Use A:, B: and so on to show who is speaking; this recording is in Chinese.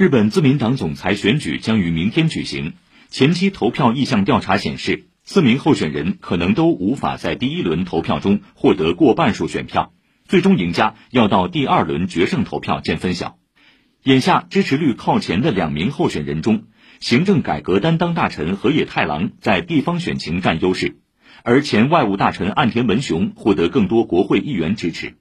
A: 日本自民党总裁选举将于明天举行。前期投票意向调查显示四名候选人可能都无法在第一轮投票中获得过半数选票最终赢家要到第二轮决胜投票见分晓。眼下支持率靠前的两名候选人中行政改革担当大臣河野太郎在地方选情占优势而前外务大臣岸田文雄获得更多国会议员支持。